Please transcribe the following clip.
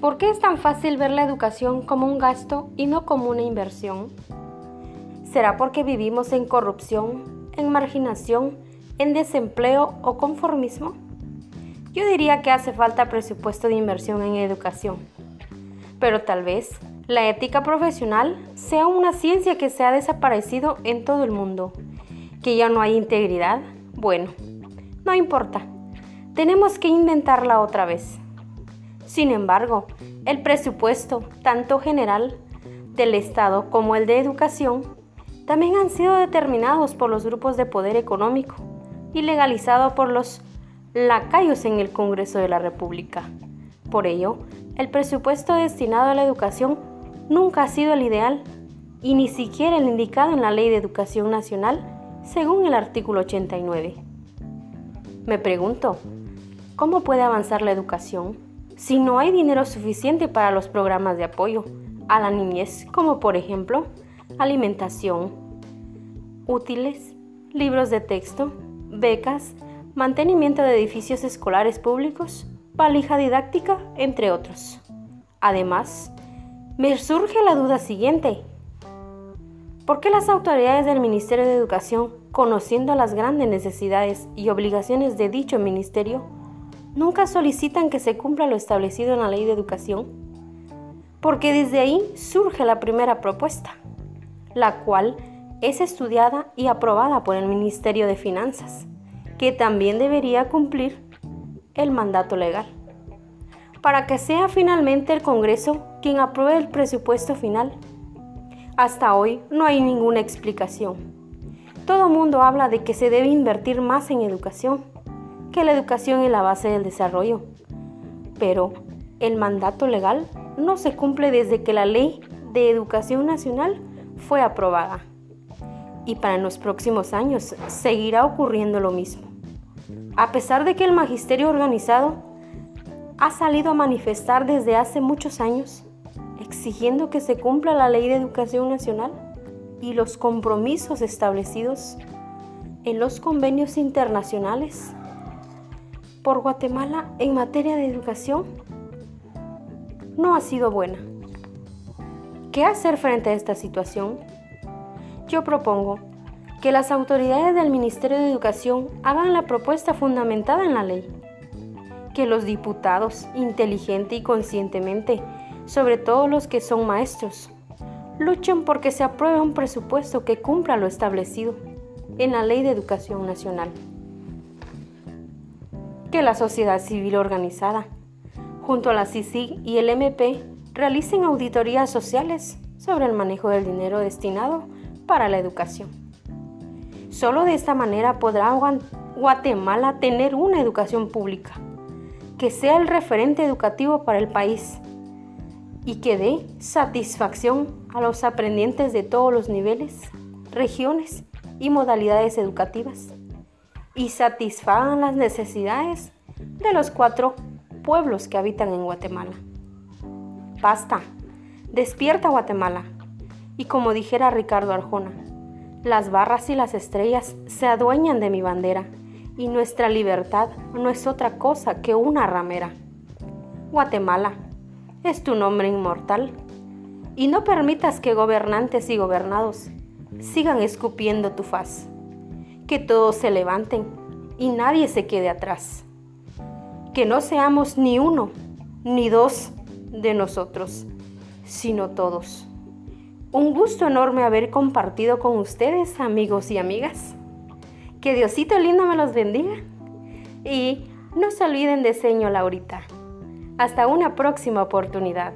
¿Por qué es tan fácil ver la educación como un gasto y no como una inversión? ¿Será porque vivimos en corrupción, en marginación, en desempleo o conformismo? Yo diría que hace falta presupuesto de inversión en educación. Pero tal vez la ética profesional sea una ciencia que se ha desaparecido en todo el mundo. Que ya no hay integridad. Bueno, no importa. Tenemos que inventarla otra vez. Sin embargo, el presupuesto, tanto general del Estado como el de educación, también han sido determinados por los grupos de poder económico y legalizados por los lacayos en el Congreso de la República. Por ello, el presupuesto destinado a la educación nunca ha sido el ideal y ni siquiera el indicado en la Ley de Educación Nacional, según el artículo 89. Me pregunto, ¿cómo puede avanzar la educación si no hay dinero suficiente para los programas de apoyo a la niñez, como por ejemplo alimentación, útiles, libros de texto, becas, mantenimiento de edificios escolares públicos, valija didáctica, entre otros? Además, me surge la duda siguiente. ¿Por qué las autoridades del Ministerio de Educación, conociendo las grandes necesidades y obligaciones de dicho ministerio, nunca solicitan que se cumpla lo establecido en la ley de educación? Porque desde ahí surge la primera propuesta, la cual es estudiada y aprobada por el Ministerio de Finanzas, que también debería cumplir el mandato legal para que sea finalmente el Congreso quien apruebe el presupuesto final. Hasta hoy no hay ninguna explicación. Todo mundo habla de que se debe invertir más en educación, que la educación es la base del desarrollo. Pero el mandato legal no se cumple desde que la ley de educación nacional fue aprobada. Y para los próximos años seguirá ocurriendo lo mismo. A pesar de que el magisterio organizado ha salido a manifestar desde hace muchos años, exigiendo que se cumpla la ley de educación nacional y los compromisos establecidos en los convenios internacionales por Guatemala en materia de educación no ha sido buena. ¿Qué hacer frente a esta situación? Yo propongo que las autoridades del Ministerio de Educación hagan la propuesta fundamentada en la ley que los diputados, inteligente y conscientemente, sobre todo los que son maestros, luchen porque se apruebe un presupuesto que cumpla lo establecido en la Ley de Educación Nacional. Que la sociedad civil organizada, junto a la CICIG y el MP, realicen auditorías sociales sobre el manejo del dinero destinado para la educación. Solo de esta manera podrá Guatemala tener una educación pública que sea el referente educativo para el país y que dé satisfacción a los aprendientes de todos los niveles, regiones y modalidades educativas y satisfagan las necesidades de los cuatro pueblos que habitan en Guatemala. Basta, despierta Guatemala. Y como dijera Ricardo Arjona, las barras y las estrellas se adueñan de mi bandera y nuestra libertad no es otra cosa que una ramera. Guatemala, es tu nombre inmortal, y no permitas que gobernantes y gobernados sigan escupiendo tu faz, que todos se levanten y nadie se quede atrás, que no seamos ni uno ni dos de nosotros, sino todos. Un gusto enorme haber compartido con ustedes, amigos y amigas. Que Diosito lindo me los bendiga. Y no se olviden de Señor Laurita. Hasta una próxima oportunidad.